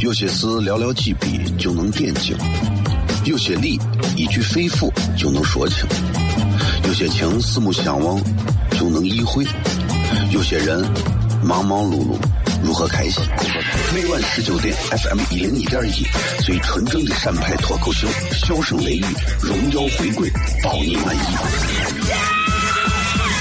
有些事寥寥几笔就能点睛，有些理一句肺腑就能说清，有些情四目相望就能意会，有些人忙忙碌碌如何开心？每晚十九点，FM 一零一点一，最纯正的陕派脱口秀，笑声雷雨，荣耀回归，保你满意。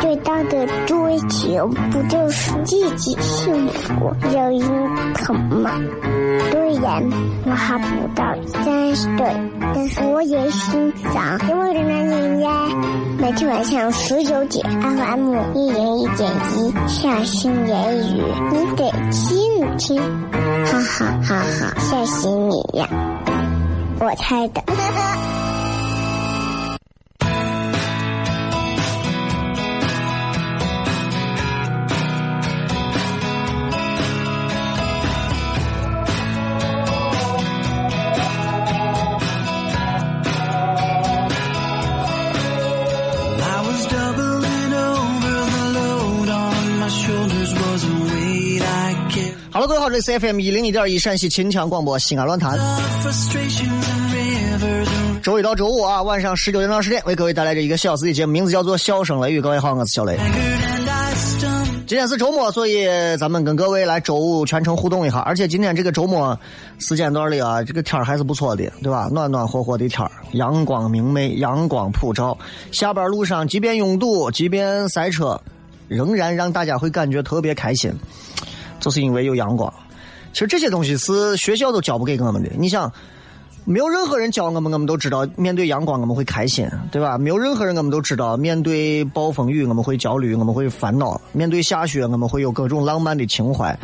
最大的追求不就是自己幸福、有人疼吗？虽然我还不到三十岁，但是我也欣赏因为的男人呀。每天晚上十九点，FM 一零一点一，下心言语，你得听听，哈哈哈哈，吓死你呀！我猜的。C F M 一零一点一陕西秦腔广播西安论坛。周一到周五啊，晚上十九点到十点，为各位带来这一个小时的节目，名字叫做《笑声雷雨》。各位好，我是小雷。今天是周末，所以咱们跟各位来周五全程互动一下。而且今天这个周末时间段里啊，这个天还是不错的，对吧？暖暖和和的天，阳光明媚，阳光普照。下班路上，即便拥堵，即便塞车，仍然让大家会感觉特别开心。就是因为有阳光，其实这些东西是学校都教不给我们的。你想，没有任何人教我们，我们都知道面对阳光我们会开心，对吧？没有任何人我们都知道面对暴风雨我们会焦虑，我们会烦恼；面对下雪我们会有各种浪漫的情怀，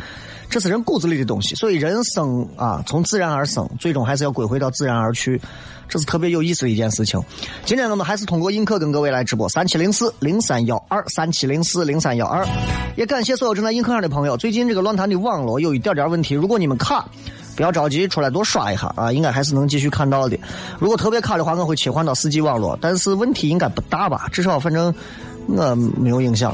这是人骨子里的东西。所以人生啊，从自然而生，最终还是要归回到自然而去。这是特别有意思的一件事情。今天我们还是通过映客跟各位来直播，三七零四零三幺二三七零四零三幺二。也感谢所有正在映客上的朋友。最近这个论坛的网络有一点点问题，如果你们卡，不要着急，出来多刷一下啊，应该还是能继续看到的。如果特别卡的话，我会切换到四 G 网络，但是问题应该不大吧？至少反正我没有影响。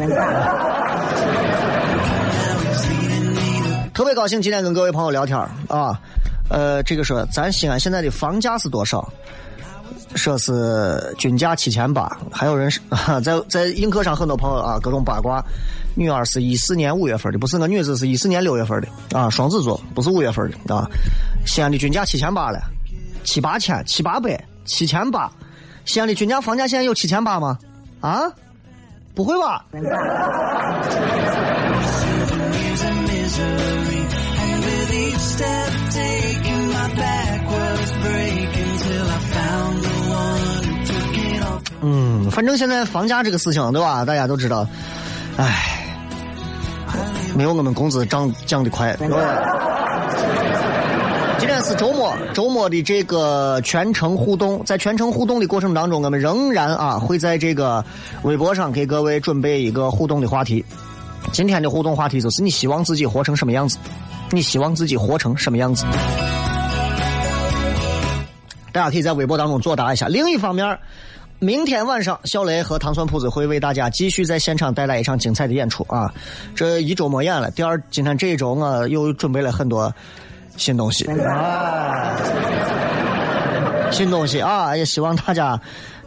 特别高兴今天跟各位朋友聊天啊。呃，这个说咱西安现在的房价是多少？说是均价七千八，还有人是 在在映客上很多朋友啊，各种八卦。女儿是一四年五月份的，不是我女子是一四年六月份的啊，双子座，不是五月份的啊。西安的均价七千八了，七八千，七八百，七千八。西安的均价房价现在有七千八吗？啊？不会吧？嗯，反正现在房价这个事情，对吧？大家都知道，唉，没有我们工资涨降的快。今天是周末，周末的这个全程互动，在全程互动的过程当中，我们仍然啊会在这个微博上给各位准备一个互动的话题。今天的互动话题就是你希望自己活成什么样子？你希望自己活成什么样子？大家可以在微博当中作答一下。另一方面，明天晚上小雷和糖蒜铺子会为大家继续在现场带来一场精彩的演出啊！这一周没演了，第二今天这一周我又准备了很多新东西啊，新东西啊！也希望大家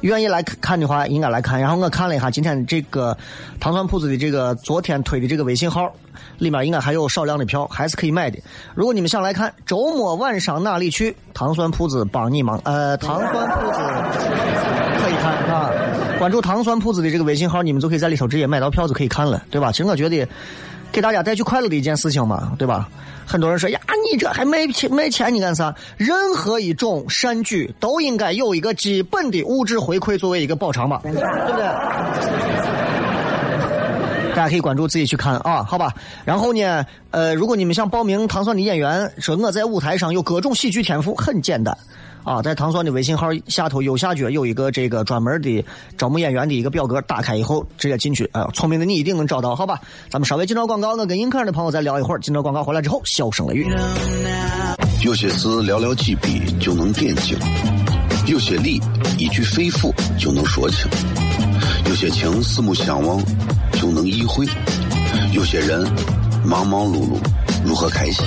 愿意来看的话，应该来看。然后我看了一下今天这个糖蒜铺子的这个昨天推的这个微信号。里面应该还有少量的票，还是可以买的。如果你们想来看，周末晚上哪里去？糖蒜铺子帮你忙。呃，糖蒜铺子可以看啊，关注糖蒜铺子的这个微信号，你们就可以在里头直接买到票子可以看了，对吧？其实我觉得给大家带去快乐的一件事情嘛，对吧？很多人说呀，你这还卖钱卖钱，你干啥？任何一种善举都应该有一个基本的物质回馈作为一个补偿吧，对不对？大家可以关注自己去看啊，好吧。然后呢，呃，如果你们想报名糖蒜的演员，说我在舞台上有各种喜剧天赋，很简单，啊，在唐蒜的微信号下头右下角有一个这个专门的招募演员的一个表格，打开以后直接进去。哎，聪明的你一定能找到，好吧？咱们稍微进到广告，我跟映客的朋友再聊一会儿。进到广告回来之后，笑声雷雨。有些事寥寥几笔就能点睛，有些理一句肺腑就能说清，有些情四目相望就能意会，有些人忙忙碌碌。如何开心？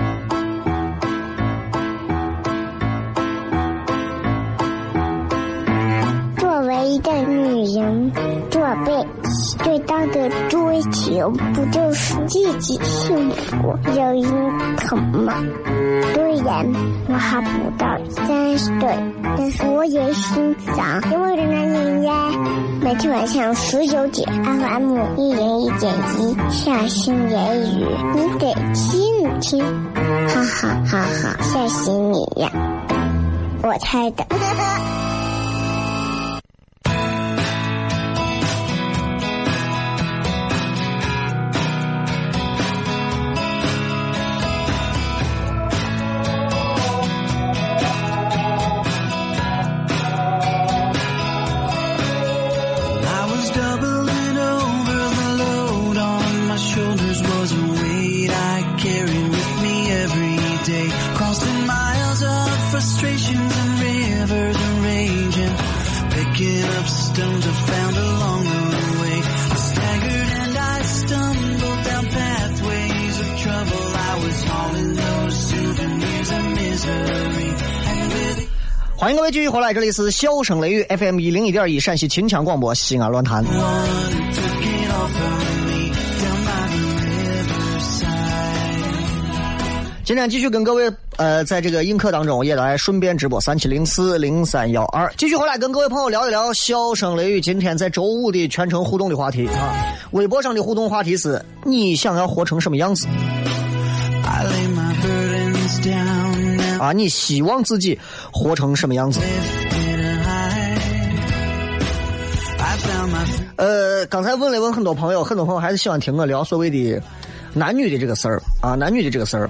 一个女人做背最大的追求，不就是自己幸福、有人疼吗？虽然我还不到三十岁，但是我也心脏因为的男人呀。每天晚上十九点，FM 一零一点一，下心言语，你得听听，哈哈哈哈，吓死你呀！我猜的。回来，这里是笑声雷雨 FM 一零一点一陕西秦腔广播西安论坛。今天继续跟各位呃，在这个映客当中也来顺便直播三七零四零三幺二，继续回来跟各位朋友聊一聊笑声雷雨今天在周五的全程互动的话题啊。微博上的互动话题是你想要活成什么样子？啊，你希望自己活成什么样子？呃，刚才问了问很多朋友，很多朋友还是喜欢听我聊所谓的男女的这个事儿啊，男女的这个事儿。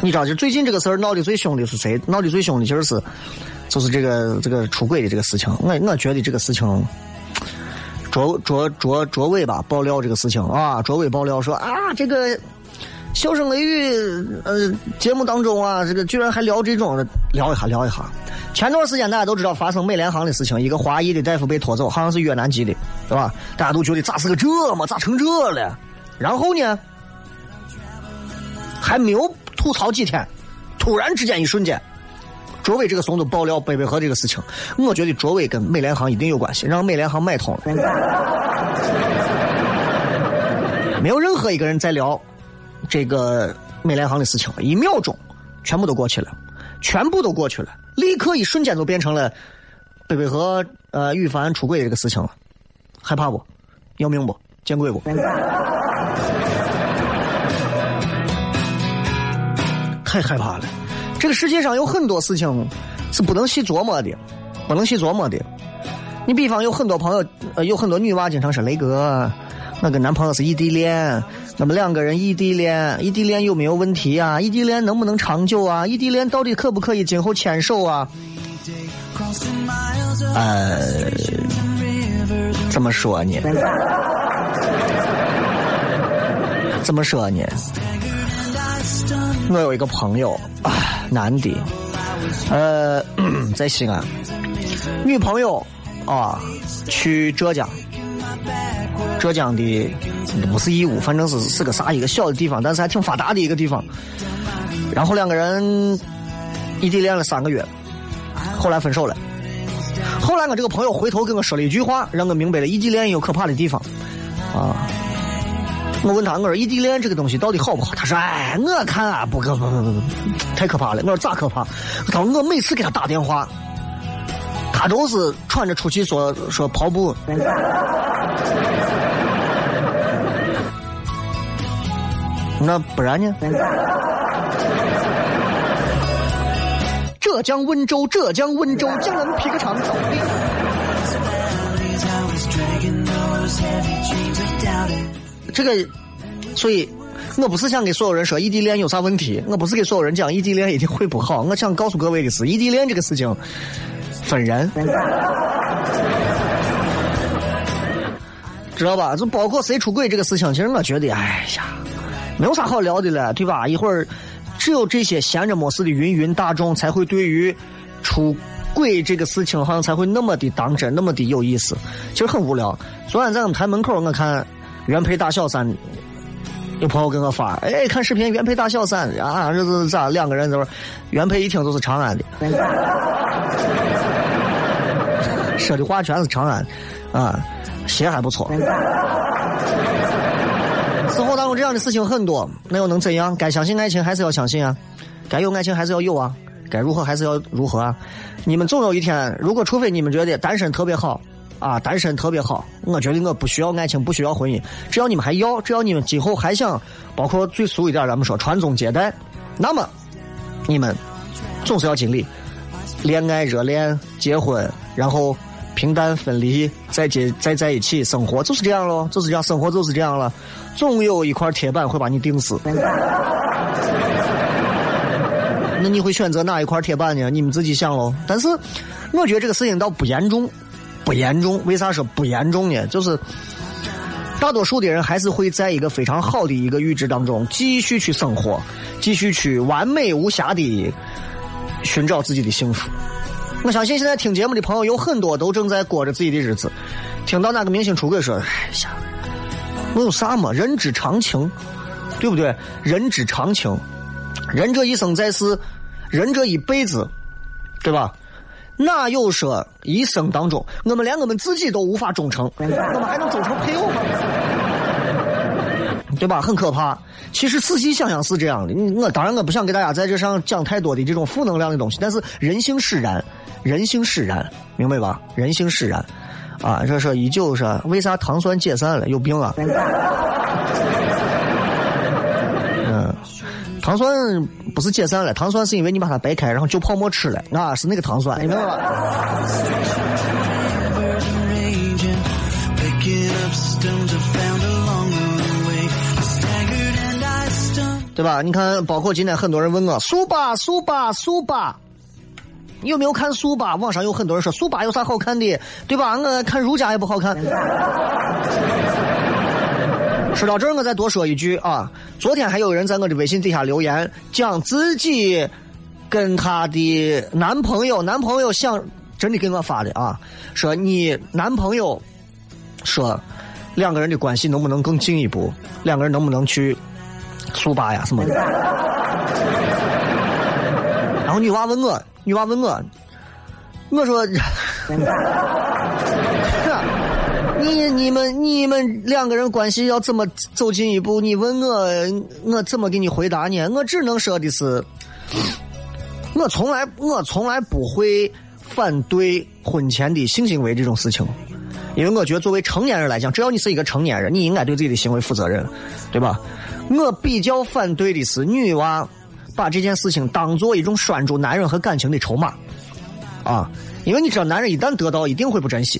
你知道，就最近这个事儿闹得最凶的是谁？闹得最凶的其实是，就是这个这个出轨的这个事情。我我觉得这个事情，卓卓卓卓伟吧爆料这个事情啊，卓伟爆料说啊，这个。笑声雷雨，呃，节目当中啊，这个居然还聊这种，聊一下，聊一下。前段时间大家都知道发生美联航的事情，一个华裔的大夫被拖走，好像是越南籍的，对吧？大家都觉得咋是个这嘛，咋成这了？然后呢，还没有吐槽几天，突然之间一瞬间，卓伟这个怂都爆料北北河这个事情，我觉得卓伟跟美联航一定有关系，让美联航买通了。没有任何一个人在聊。这个美联航的事情，一秒钟全部都过去了，全部都过去了，立刻一瞬间就变成了贝贝和呃羽凡出轨这个事情了，害怕不？要命不？见鬼不？太害怕了！这个世界上有很多事情是不能细琢磨的，不能细琢磨的。你比方有很多朋友，呃，有很多女娃经常说雷哥。我跟男朋友是异地恋，那么两个人异地恋，异地恋有没有问题啊？异地恋能不能长久啊？异地恋到底可不可以今后牵手啊？呃，怎么说呢？怎么说呢？我有一个朋友，男的，呃，在西安，女朋友啊，去浙江。浙江的不是义乌，反正是是个啥一个小的地方，但是还挺发达的一个地方。然后两个人异地恋了三个月，后来分手了。后来我这个朋友回头跟我说了一句话，让我明白了异地恋也有可怕的地方。啊，我问他，我说异地恋这个东西到底好不好？他说，哎，我看啊，不可不不不不，太可怕了。我说咋可怕？他说我每次给他打电话。他都是喘着出气说说跑步。那不然呢？浙江温州，浙江温州，江南皮革厂倒闭。这个，所以，我不是想给所有人说异地恋有啥问题，我不是给所有人讲异地恋一定会不好。我想告诉各位的是，异地恋这个事情分人，知道吧？就包括谁出轨这个事情，其实我觉得，哎呀，没有啥好聊的了，对吧？一会儿只有这些闲着没事的芸芸大众才会对于出轨这个事情好像才会那么的当真，那么的有意思。其实很无聊。昨天在我们台门口，我看。原配大小三，有朋友给我发，哎，看视频，原配大小三啊，这是咋？两个人都是原配，一听都是长安的，说的话全是长安，啊，鞋还不错。生活当中这样的事情很多，那又能怎样？该相信爱情还是要相信啊，该有爱情还是要有啊，该如何还是要如何啊？你们总有一天，如果除非你们觉得单身特别好。啊，单身特别好。我觉得我不需要爱情，不需要婚姻。只要你们还要，只要你们今后还想，包括最俗一点，咱们说传宗接代，那么你们总是要经历恋爱、热恋、结婚，然后平淡分离，再结再在一起生活，就是这样喽，就是这样，生活就是这样了。总有一块铁板会把你钉死。那你会选择哪一块铁板呢？你们自己想喽。但是我觉得这个事情倒不严重。不严重，为啥说不严重呢？就是大多数的人还是会在一个非常好的一个预知当中继续去生活，继续去完美无瑕的寻找自己的幸福。我相信现在听节目的朋友有很多都正在过着自己的日子。听到哪个明星出轨说：“哎呀，我有啥嘛？人之常情，对不对？人之常情，人这一生在世，人这一辈子，对吧？”哪有说一生当中，我们连我们自己都无法忠诚，我们还能忠诚配偶吗？对吧？很可怕。其实仔细想想是这样的。我当然我不想给大家在这上讲太多的这种负能量的东西，但是人性使然，人性使然，明白吧？人性使然。啊，这是依旧是为啥糖酸解散了？有病啊！嗯糖酸不是解散了，糖酸是因为你把它掰开，然后就泡沫吃了，啊，是那个糖酸，你明白吧？对吧？你看，包括今天很多人问我，速八速八速八，你有没有看速八？网上有很多人说速八有啥好看的，对吧？我看如家也不好看。说到这儿，我再多说一句啊！昨天还有人在我的微信底下留言，讲自己跟他的男朋友，男朋友想真的给我发的啊，说你男朋友说两个人的关系能不能更进一步，两个人能不能去速八呀什么的。然后女娃问我，女娃问我，我说。你你们你们两个人关系要怎么走进一步？你问我，我怎么给你回答呢？我只能说的是，我从来我从来不会反对婚前的性行为这种事情，因为我觉得作为成年人来讲，只要你是一个成年人，你应该对自己的行为负责任，对吧？我比较反对的是女娃把这件事情当做一种拴住男人和感情的筹码，啊。因为你知道，男人一旦得到，一定会不珍惜，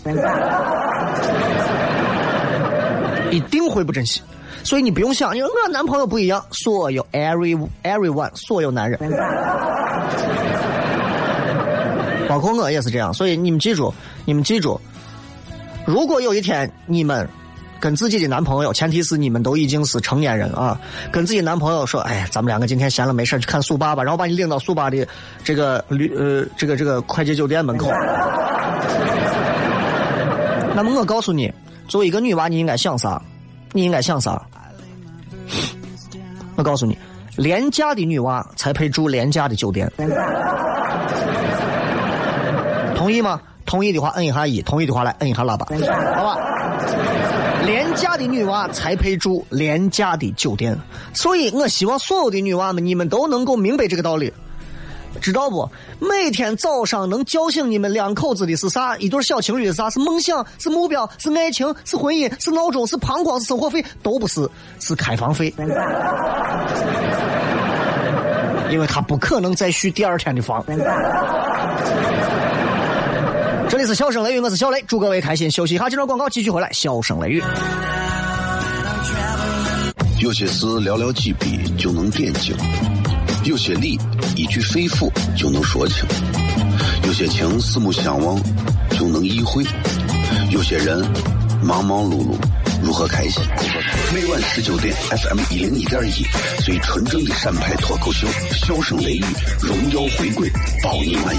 一定会不珍惜。所以你不用想，因为我男朋友不一样，所有 every everyone 所有男人，包括我也是这样。所以你们记住，你们记住，如果有一天你们。跟自己的男朋友，前提是你们都已经是成年人啊。跟自己男朋友说：“哎，咱们两个今天闲了没事去看速八吧。”然后把你领到速八的这个旅呃这个这个快捷酒店门口。那么我告诉你，作为一个女娃，你应该想啥？你应该想啥？我告诉你，廉价的女娃才配住廉价的酒店。同意吗？同意的话摁一下一，同意的话来摁一下喇叭，好吧？廉价的女娃才配住廉价的酒店，所以我希望所有的女娃们，你们都能够明白这个道理。知道不？每天早上能叫醒你们两口子的是啥？一对小情侣是啥？是梦想？是目标？是爱情？是婚姻？是闹钟？是膀胱？是生活费？都不是，是开房费。因为他不可能再续第二天的房。这里是笑声雷雨，我是小雷，祝各位开心。休息一下，这段广告继续回来。笑声雷雨。有些事寥寥几笔就能点睛，有些理一句肺腑就能说清，有些情四目相望就能意会，有些人忙忙碌碌如何开心？每晚十九点，FM 一零一点一，最纯正的陕派脱口秀，笑声雷雨，荣耀回归，保你满意。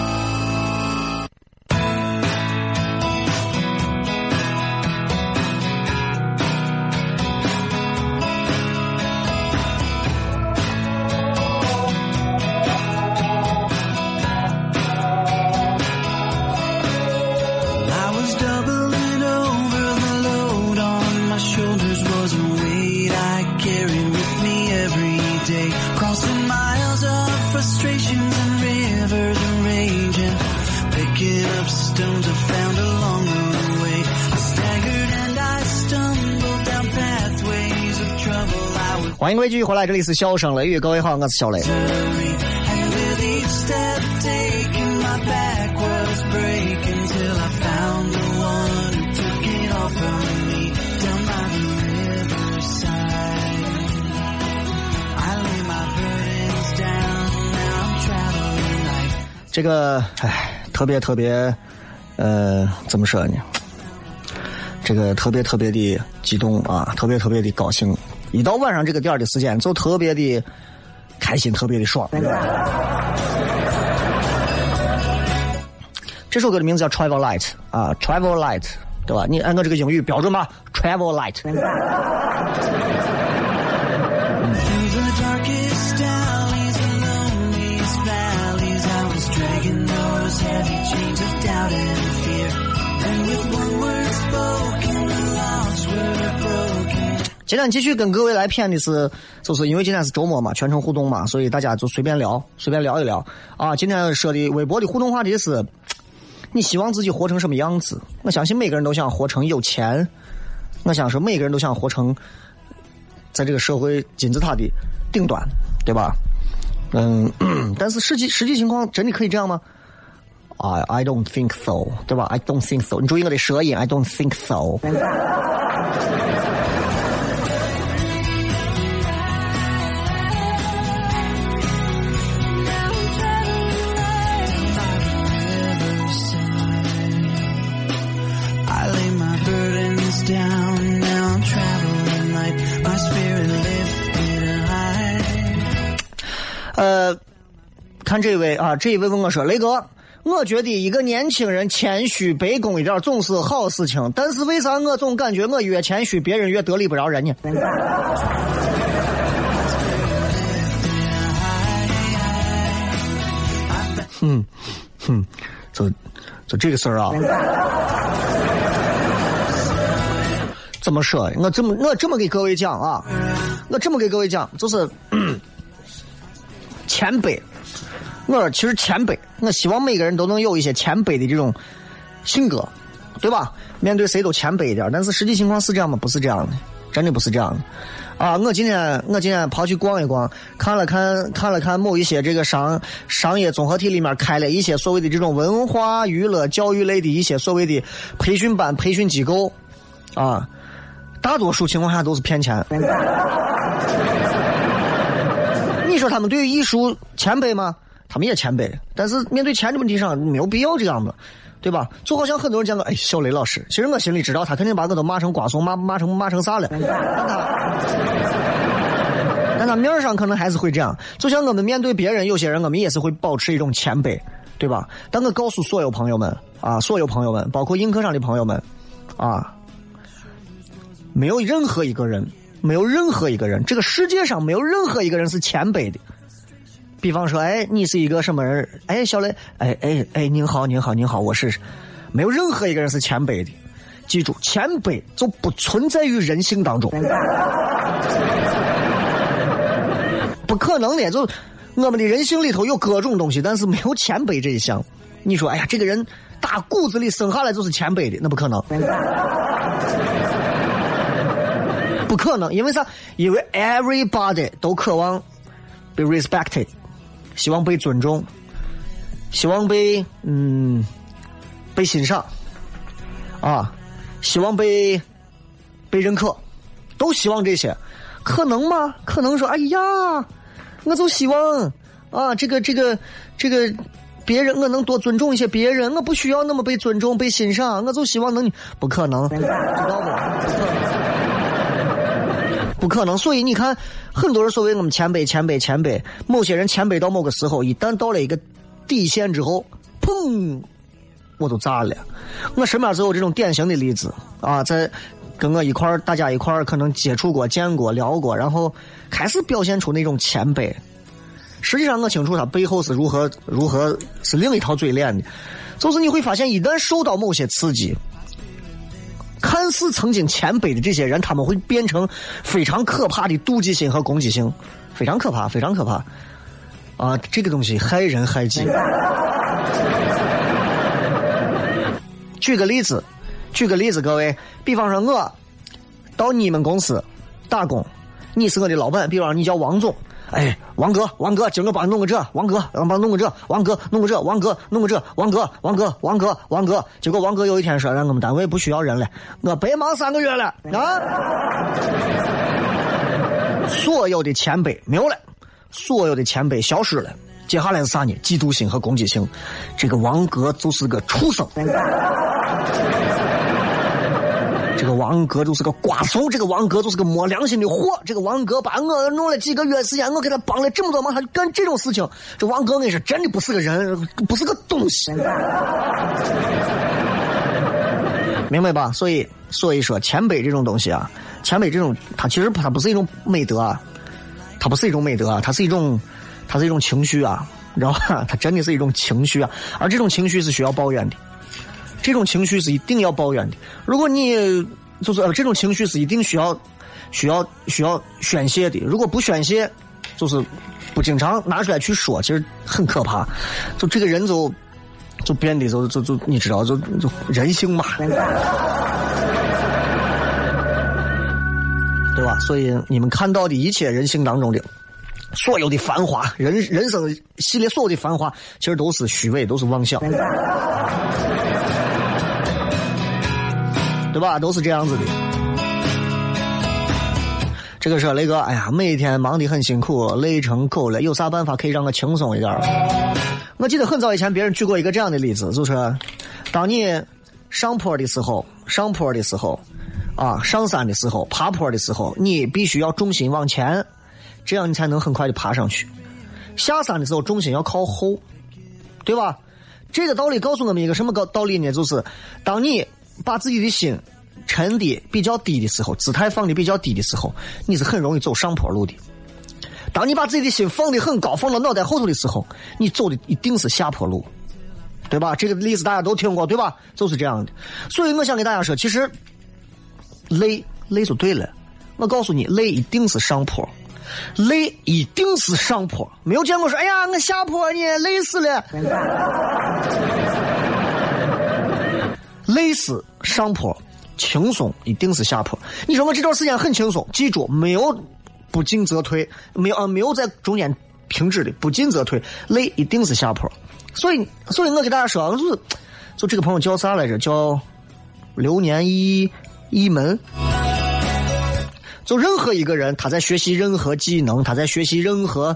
欢迎各位继续回来，这里是笑声雷雨，各位好，我是小雷。这个，唉，特别特别，呃，怎么说呢？这个特别特别的激动啊，特别特别的高兴。一到晚上这个点儿的时间，就特别的开心，特别的爽。这首歌的名字叫《Travel Light》啊，《Travel Light》，对吧？你按照这个英语标准吧，《Travel Light》。今天继续跟各位来谝的是，就是因为今天是周末嘛，全程互动嘛，所以大家就随便聊，随便聊一聊啊。今天说的微博的互动话题是：你希望自己活成什么样子？我相信每个人都想活成有钱，我想说每个人都想活成在这个社会金字塔的顶端，对吧？嗯，但是实际实际情况真的可以这样吗？I I don't think so，对吧？I don't think so。你注意我的舌音，I don't think so。呃，看这位啊，这一位问我说：“雷哥，我觉得一个年轻人谦虚卑躬一点总是好事情，但是为啥我总感觉我越谦虚，别人越得理不饶人呢？”嗯，哼，就就这个事儿啊。怎么说？我这么我这么给各位讲啊，我这么给各位讲，就是谦卑。我说其实谦卑，我希望每个人都能有一些谦卑的这种性格，对吧？面对谁都谦卑一点。但是实际情况是这样吗？不是这样的，真的不是这样的。啊，我今天我今天跑去逛一逛，看了看看了看某一些这个商商业综合体里面开了一些所谓的这种文化娱乐教育类的一些所谓的培训班、培训机构。啊，大多数情况下都是骗钱。你说他们对于艺术谦卑吗？他们也谦卑，但是面对钱的问题上没有必要这样子，对吧？就好像很多人讲个，哎，小雷老师，其实我心里知道，他肯定把我都骂成瓜怂，骂骂成骂成啥了。但他，但他面上可能还是会这样。就像我们面对别人，有些人我们也是会保持一种谦卑，对吧？但我告诉所有朋友们啊，所有朋友们，包括映客上的朋友们，啊，没有任何一个人。没有任何一个人，这个世界上没有任何一个人是谦卑的。比方说，哎，你是一个什么人？哎，小雷，哎哎哎，您好，您好，您好，我是。没有任何一个人是谦卑的。记住，谦卑就不存在于人性当中。不可能的，就我们的人性里头有各种东西，但是没有谦卑这一项。你说，哎呀，这个人打骨子里生下来就是谦卑的，那不可能。不可能，因为啥？因为 everybody 都渴望被 respected，希望被尊重，希望被嗯被欣赏啊，希望被被认可，都希望这些，可能吗？可能说，哎呀，我就希望啊，这个这个这个别人我能多尊重一些别人，我不需要那么被尊重被欣赏，我就希望能不可能，知道不？不可能，所以你看，很多人所谓我们谦卑、谦卑、谦卑，某些人谦卑到某个时候，一旦到了一个底线之后，砰，我都炸了。我身边只有这种典型的例子啊，在跟我一块儿，大家一块儿可能接触过、见过、聊过，然后开始表现出那种谦卑。实际上，我清楚他背后是如何、如何是另一套嘴脸的，就是你会发现，一旦受到某些刺激。看似曾经谦卑的这些人，他们会变成非常可怕的妒忌心和攻击性，非常可怕，非常可怕。啊，这个东西害人害己。举个例子，举个例子，各位，比方说我到你们公司打工，你是我的老板，比方说你叫王总。哎，王哥，王哥，今儿我帮你弄个这，王哥，帮弄个这，王哥弄个这，王哥弄个这，王哥，王哥，王哥，王哥。结果王哥有一天说，让我们单位不需要人了，我白忙三个月了啊！所有的前辈没有了，所有的前辈消失了，接下来是啥呢？嫉妒心和攻击性。这个王哥就是个畜生。这个王哥就是个瓜怂，这个王哥就是个没良心的货。这个王哥把我弄了几个月时间，我给他帮了这么多忙，他就干这种事情。这王哥，我是真的不是个人，不是个东西，明白吧？所以，所以说谦卑这种东西啊，谦卑这种，它其实它不是一种美德啊，它不是一种美德啊，它是一种，它是一种情绪啊，你知道吧？它真的是一种情绪啊，而这种情绪是需要抱怨的。这种情绪是一定要抱怨的。如果你就是呃这种情绪是一定需要、需要、需要宣泄的。如果不宣泄，就是不经常拿出来去说，其实很可怕。就这个人就就变得就就就你知道就就人性嘛，对吧？所以你们看到的一切人性当中的所有的繁华，人人生系列所有的繁华，其实都是虚伪，都是妄想。对吧？都是这样子的。这个是雷哥，哎呀，每天忙得很辛苦，累成狗了。有啥办法可以让我轻松一点？我记得很早以前别人举过一个这样的例子，就是当你上坡的时候，上坡的时候，啊，上山的时候，爬坡的时候，你必须要重心往前，这样你才能很快的爬上去。下山的时候，重心要靠后，对吧？这个道理告诉我们一个什么道道理呢？就是当你。把自己的心沉的比较低的时候，姿态放的比较低的时候，你是很容易走上坡路的。当你把自己的心放的很高，放到脑袋后头的时候，你走的一定是下坡路，对吧？这个例子大家都听过，对吧？就是这样的。所以我想给大家说，其实累累就对了。我告诉你，累一定是上坡，累一定是上坡。没有见过说，哎呀，我下坡呢，累死了。累死上坡，轻松一定是下坡。你说我这段时间很轻松，记住没有不进则退，没有啊没有在中间停止的，不进则退，累一定是下坡。所以，所以我给大家说，就是就这个朋友叫啥来着？叫流年一一门。就任何一个人，他在学习任何技能，他在学习任何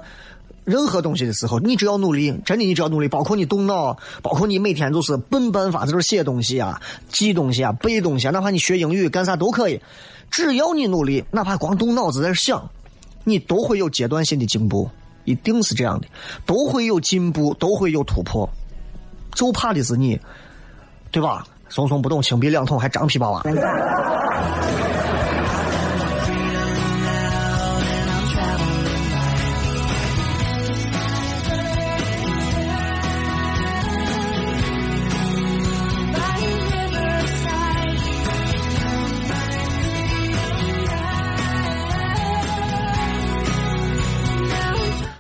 任何东西的时候，你只要努力，真的你只要努力，包括你动脑，包括你每天就是笨办法，就是写东西啊、记东西啊、背东西啊，哪怕你学英语干啥都可以，只要你努力，哪怕光动脑子在想，你都会有阶段性的进步，一定是这样的，都会有进步，都会有突破，就怕的是你，对吧？怂怂不动，轻笔两桶，还张皮巴哇。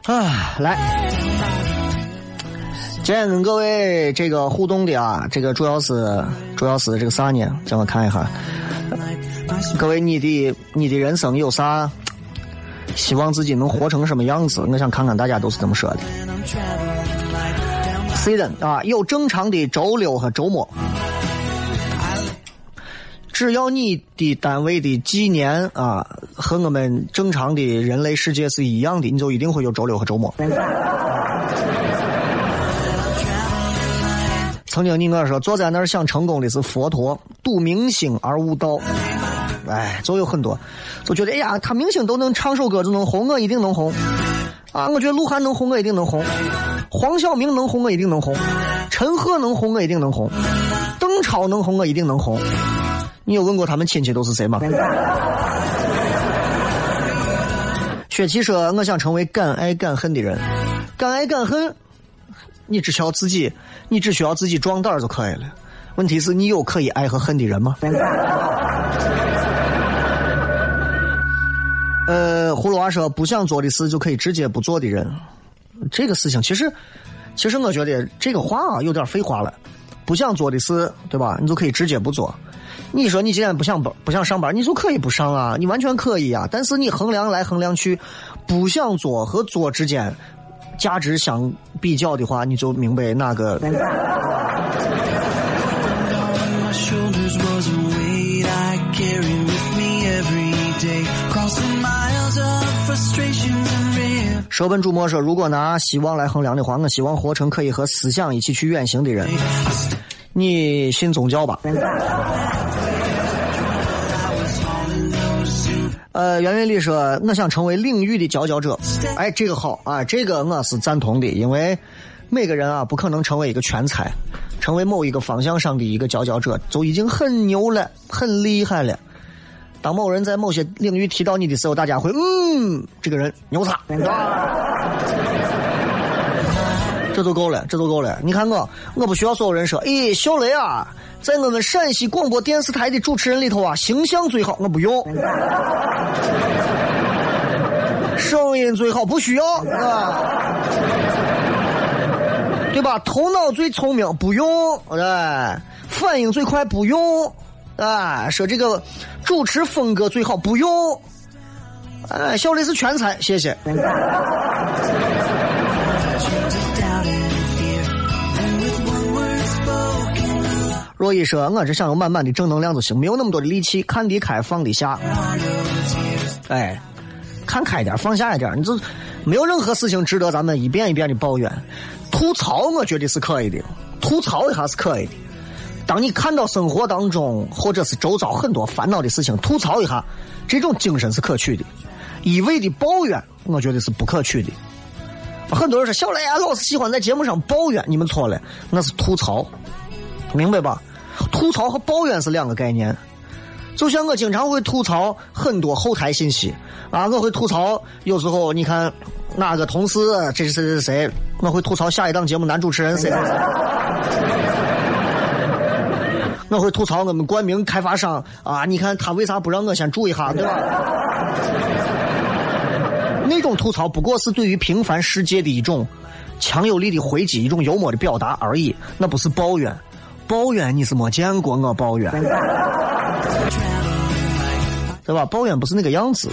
啊，来，今天跟各位这个互动的啊，这个主要是主要是这个啥呢？让我看一下，各位你的你的人生有啥希望自己能活成什么样子？我想看看大家都是怎么说的。C 人啊，有正常的周六和周末。只要你的单位的纪年啊和我们正常的人类世界是一样的，你就一定会有周六和周末。曾经你跟我说，坐在那儿想成功的是佛陀，赌明星而悟道。哎，就有很多，就觉得哎呀，他明星都能唱首歌就能红，我一定能红。啊，我觉得鹿晗能红，我一定能红；黄晓明能红，我一定能红；陈赫能红，我一定能红；邓超能红，我一定能红。你有问过他们亲戚都是谁吗？薛琪说：“我想成为敢爱敢恨的人，敢爱敢恨，你只需要自己，你只需要自己壮胆就可以了。问题是你有可以爱和恨的人吗？”呃，葫芦娃说：“不想做的事就可以直接不做的人，这个事情其实，其实我觉得这个话啊有点废话了。不想做的事，对吧？你就可以直接不做。”你说你既然不想不不想上班，你就可以不上啊，你完全可以啊。但是你衡量来衡量去，不想做和做之间价值相比较的话，你就明白哪个。舍本逐末说，如果拿希望来衡量的话，我希望活成可以和思想一起去远行的人。你信宗教吧？呃，袁云丽说：“我想成为领域的佼佼者。”哎，这个好啊，这个我是赞同的，因为每个人啊不可能成为一个全才，成为某一个方向上的一个佼佼者就已经很牛了，很厉害了。当某人在某些领域提到你的时候，大家会嗯，这个人牛叉，这就够了，这就够了。你看我，我不需要所有人说，诶，小雷啊。在我们陕西广播电视台的主持人里头啊，形象最好，我不用；声音最好，不需要啊，对吧？头脑最聪明，不用；哎，反应最快，不用；哎，说这个主持风格最好，不用。哎，小雷是全才，谢谢。若一说：“我只想有满满的正能量就行，没有那么多的力气，看得开，放得下。哎，看开点，放下一点，你就没有任何事情值得咱们一遍一遍的抱怨。吐槽，我觉得是可以的，吐槽一下是可以的。当你看到生活当中或者是周遭很多烦恼的事情，吐槽一下，这种精神是可取的。一味的抱怨，我觉得是不可取的。很多人说小雷啊，老是喜欢在节目上抱怨，你们错了，那是吐槽。”明白吧？吐槽和抱怨是两个概念。就像我经常会吐槽很多后台信息啊，我会吐槽有时候你看哪个同事这是谁谁谁，我会吐槽下一档节目男主持人谁谁谁，我会吐槽我们冠名开发商啊，你看他为啥不让我先住一下，对吧？那种吐槽不过是对于平凡世界的一种强有力的回击，一种幽默的表达而已，那不是抱怨。抱怨你是没见过我抱怨。对吧抱怨不是那个样子。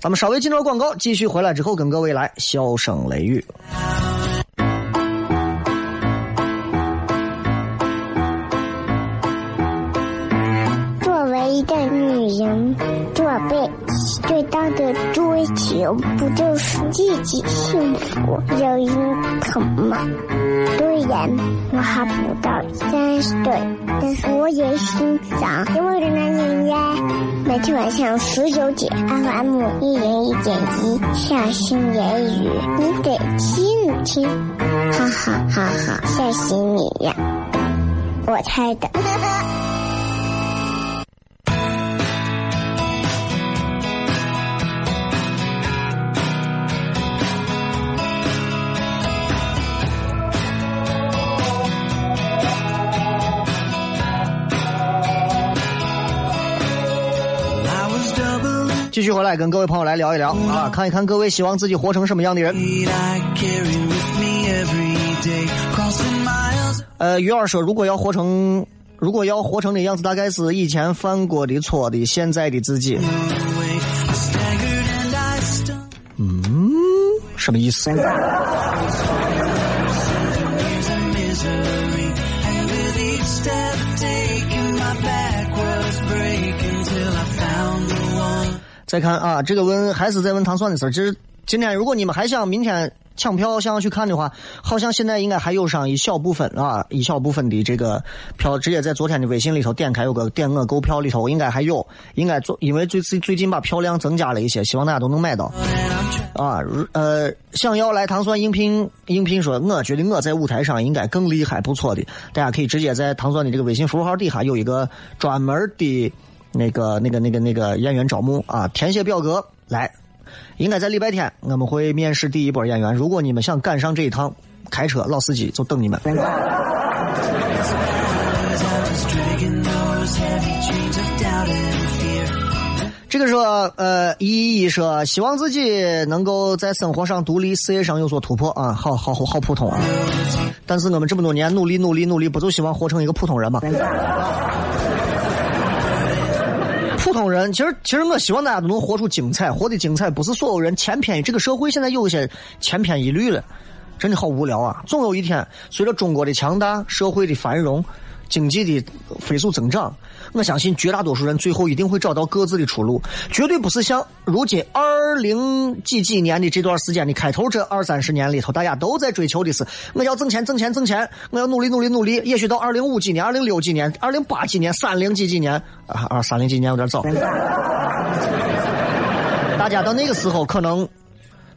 咱们稍微进到广告，继续回来之后跟各位来消声雷雨。作为一个女人，做被最大的。球不就是自己幸福、有人疼吗？虽然我还不到三十岁，但是我也心脏因为的男人呀。每天晚上十九点，FM 一人一点一，下心言语，你得听听，哈哈哈哈，笑死你呀！我猜的。继续回来跟各位朋友来聊一聊啊，看一看各位希望自己活成什么样的人。呃，鱼儿说，如果要活成，如果要活成的样子，大概是以前犯过的错的现在的自己。嗯，什么意思？再看啊，这个问还是在问糖蒜的事儿。就是今天，如果你们还想明天抢票想要去看的话，好像现在应该还有上一小部分啊，一小部分的这个票，直接在昨天的微信里头点开有个点我购票里头应该还有，应该做，因为最最最近把票量增加了一些，希望大家都能买到。啊，呃，想要来糖蒜应聘应聘说，我觉得我在舞台上应该更厉害，不错的，大家可以直接在糖蒜的这个微信服务号底下有一个专门的。那个、那个、那个、那个演员招募啊，填写表格来，应该在礼拜天我们会面试第一波演员。如果你们想赶上这一趟，开车老司机就等你们。这个说，呃，一一说，希望自己能够在生活上独立，事业上有所突破啊，好好好普通啊。但是我们这么多年努力努力努力，不就希望活成一个普通人吗？普通人，其实其实我希望大家都能活出精彩，活得精彩，不是所有人千篇一。这个社会现在有一些千篇一律了，真的好无聊啊！总有一天，随着中国的强大，社会的繁荣。经济的飞速增长，我相信绝大多数人最后一定会找到各自的出路，绝对不是像如今二零几几年的这段时间的开头这二三十年里头，大家都在追求的是我要挣钱挣钱挣钱，我要努力努力努力。也许到二零五几年、二零六几年、二零八几年、三零几几年啊啊，三零几年有点早，大家到那个时候可能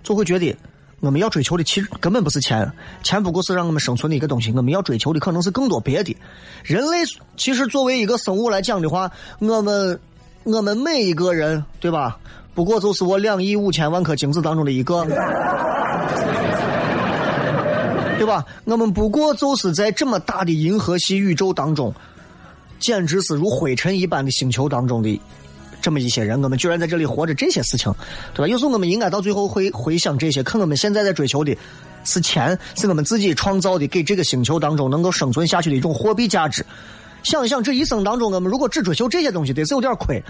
就会觉得。我们要追求的其实根本不是钱，钱不过是让我们生存的一个东西。我们要追求的可能是更多别的。人类其实作为一个生物来讲的话，我们我们每一个人，对吧？不过就是我两亿五千万颗精子当中的一个，对吧？我们不过就是在这么大的银河系宇宙当中，简直是如灰尘一般的星球当中的。这么一些人，我们居然在这里活着，这些事情，对吧？有时候我们应该到最后会回想这些，可我们现在在追求的是钱，是我们自己创造的，给这个星球当中能够生存下去的一种货币价值。想一想，这一生当中，我们如果只追求这些东西，得是有点亏，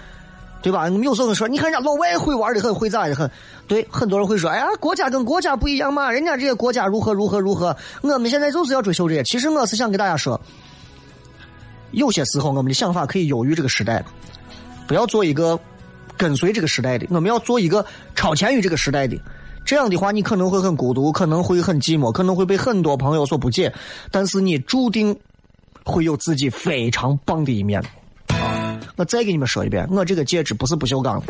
对吧？我们有时候说，你看人家老外会玩的很，会咋的很？对，很多人会说，哎呀，国家跟国家不一样嘛，人家这些国家如何如何如何，我们现在就是要追求这些。其实我是想给大家说，有些时候我们的想法可以优于这个时代。不要做一个跟随这个时代的，我们要做一个超前于这个时代的。这样的话，你可能会很孤独，可能会很寂寞，可能会被很多朋友所不解。但是你注定会有自己非常棒的一面。我再给你们说一遍，我这个戒指不是不锈钢。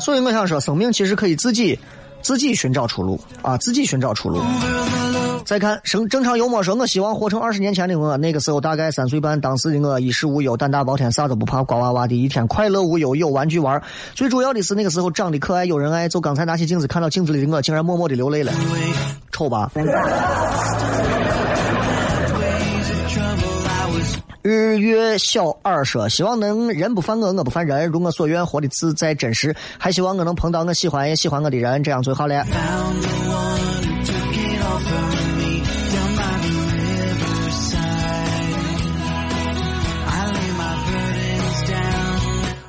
所以我想说，生命其实可以自己。自己寻找出路啊！自己寻找出路。再看生正常幽默说：“我希望活成二十年前的我，那个时候大概三岁半，当时的我衣食无忧，胆大包天，啥都不怕，瓜娃娃的一天，快乐无忧，有玩具玩。最主要的是那个时候长得可爱，有人爱。就刚才拿起镜子，看到镜子里的我，竟然默默的流泪了，丑吧？”日月小二说：“希望能人不犯我，我不犯人，如我所愿，活的自在真实。还希望我能碰到我喜欢也喜欢我的人，这样最好了。”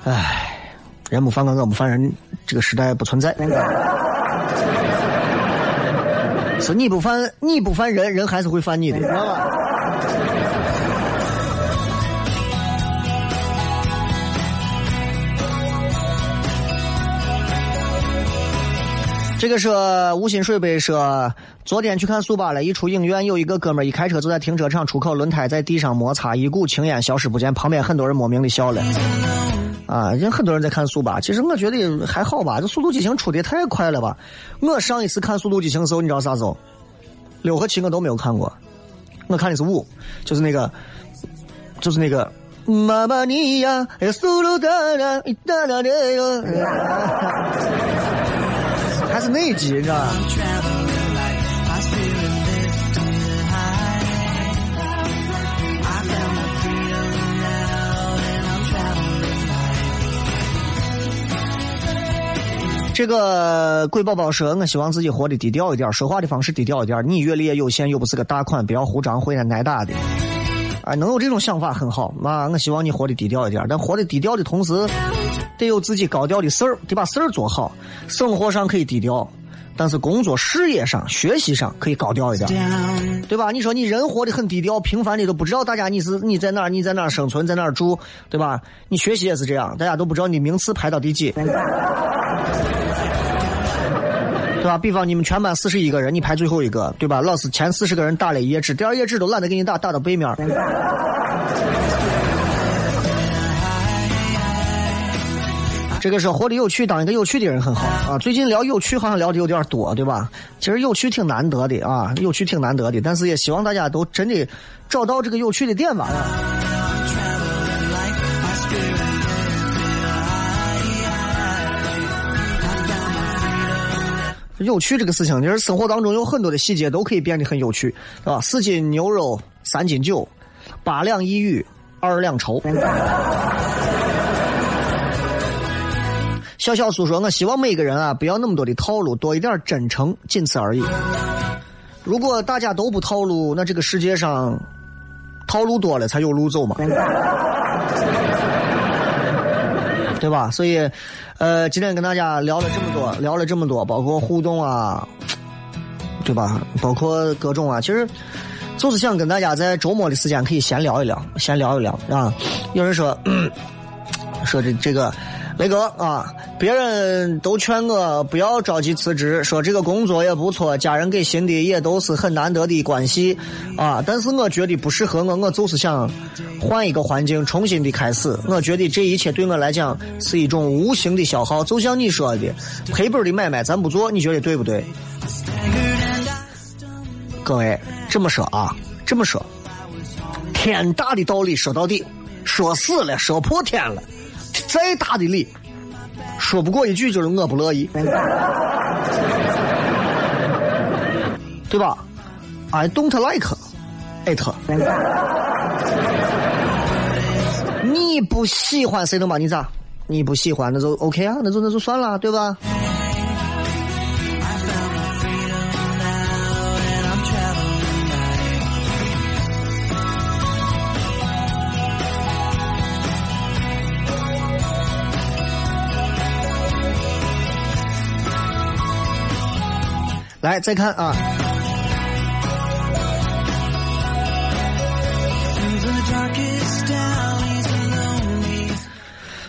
唉，人不犯我，我不犯人，这个时代不存在。是你不犯你不犯人，人还是会犯你的，知道吧？这个是无心水杯说，昨天去看速八了，一出影院，有一个哥们儿一开车就在停车场出口，轮胎在地上摩擦，一股青烟消失不见，旁边很多人莫名的笑了。啊，人很多人在看速八，其实我觉得还好吧，这速度激情出的太快了吧。我上一次看速度激情的时候，你知道啥时候？六和七我都没有看过，我看的是五，就是那个，就是那个。妈妈你呀，速度哒哒哒哒哒。还是那一集，你知道吧？这个鬼宝宝说：“我希望自己活得低调一点，说话的方式低调一点。你阅历也有限，又不是个大款，不要胡张，会挨打的。啊，能有这种想法很好。妈，我希望你活得低调一点，但活得低调的同时。”得有自己高调的事儿，得把事儿做好。生活上可以低调，但是工作、事业上、学习上可以高调一点，对吧？你说你人活得很低调，平凡的都不知道大家你是你在哪儿，你在哪儿生存，在哪儿住，对吧？你学习也是这样，大家都不知道你名次排到第几，对吧？比方你们全班四十一个人，你排最后一个，对吧？老师前四十个人打了一页纸，第二页纸都懒得给你打，打到背面。这个是活得有趣，当一个有趣的人很好啊。最近聊有趣好像聊的有点多，对吧？其实有趣挺难得的啊，有趣挺难得的。但是也希望大家都真的找到这个有趣的点吧。有趣这个事情，就是生活当中有很多的细节都可以变得很有趣，是吧？四斤牛肉，三斤酒，八两一玉，二两愁。小小苏说：“我希望每个人啊，不要那么多的套路，多一点真诚，仅此而已。如果大家都不套路，那这个世界上套路多了才有路走嘛，对吧？所以，呃，今天跟大家聊了这么多，聊了这么多，包括互动啊，对吧？包括各种啊，其实就是想跟大家在周末的时间可以闲聊一聊，闲聊一聊啊。有人说，说这这个。”雷哥啊，别人都劝我不要着急辞职，说这个工作也不错，家人给新的也都是很难得的关系啊。但是我觉得不适合我，我就是想换一个环境，重新的开始。我觉得这一切对我来讲是一种无形的消耗，就像你说的，赔本的买卖咱不做，你觉得对不对？各位这么说啊，这么说，天大的道理说到底，说死了，说破天了。再大的理，说不过一句就是我不乐意，对吧？I don't like it。你不喜欢谁能把你咋？你不喜欢那就 OK 啊，那就那就算了，对吧？来，再看啊！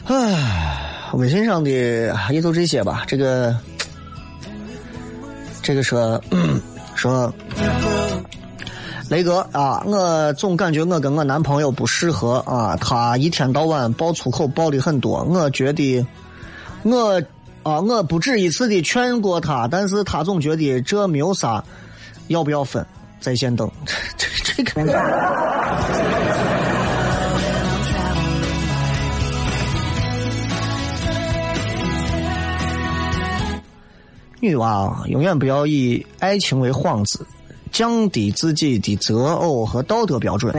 唉，微信上的也就这些吧。这个，这个说 说，雷哥啊，我总感觉我跟我男朋友不适合啊。他一天到晚爆粗口，爆的很多。我觉得我。啊，我不止一次的劝过他，但是他总觉得这没有啥，要不要分？在线等，这这个。女娃永远不要以爱情为幌子，降低自己的择偶和道德标准。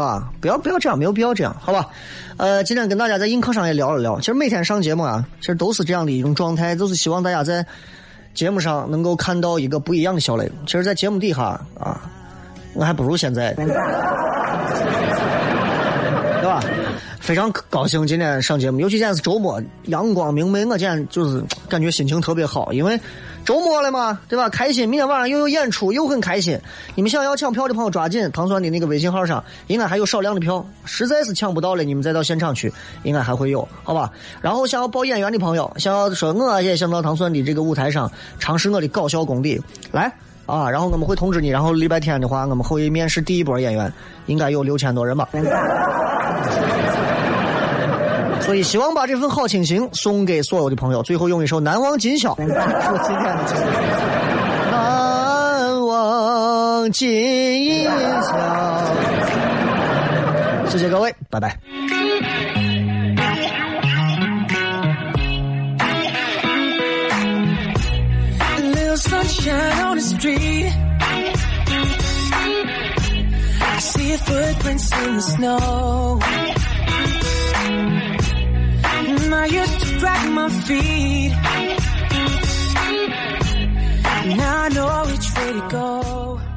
啊，不要不要这样，没有必要这样，好吧？呃，今天跟大家在映客上也聊了聊。其实每天上节目啊，其实都是这样的一种状态，就是希望大家在节目上能够看到一个不一样的小磊。其实，在节目底下啊，我还不如现在，对吧？非常高兴今天上节目，尤其现在是周末，阳光明媚，我今天就是感觉心情特别好，因为周末了嘛，对吧？开心，明天晚上又有演出，又很开心。你们想要抢票的朋友抓紧，唐酸的那个微信号上应该还有少量的票，实在是抢不到了，你们再到现场去，应该还会有，好吧？然后想要报演员的朋友，想要说我也想到唐酸的这个舞台上尝试我的搞笑功底，来。啊，然后我们会通知你。然后礼拜天的话，我们会面试第一波演员，应该有六千多人吧。所以希望把这份好心情送给所有的朋友。最后用一首《难忘今宵》。难忘今宵。谢谢各位，拜拜。sunshine on the street. I see your footprints in the snow. And I used to drag my feet. Now I know which way to go.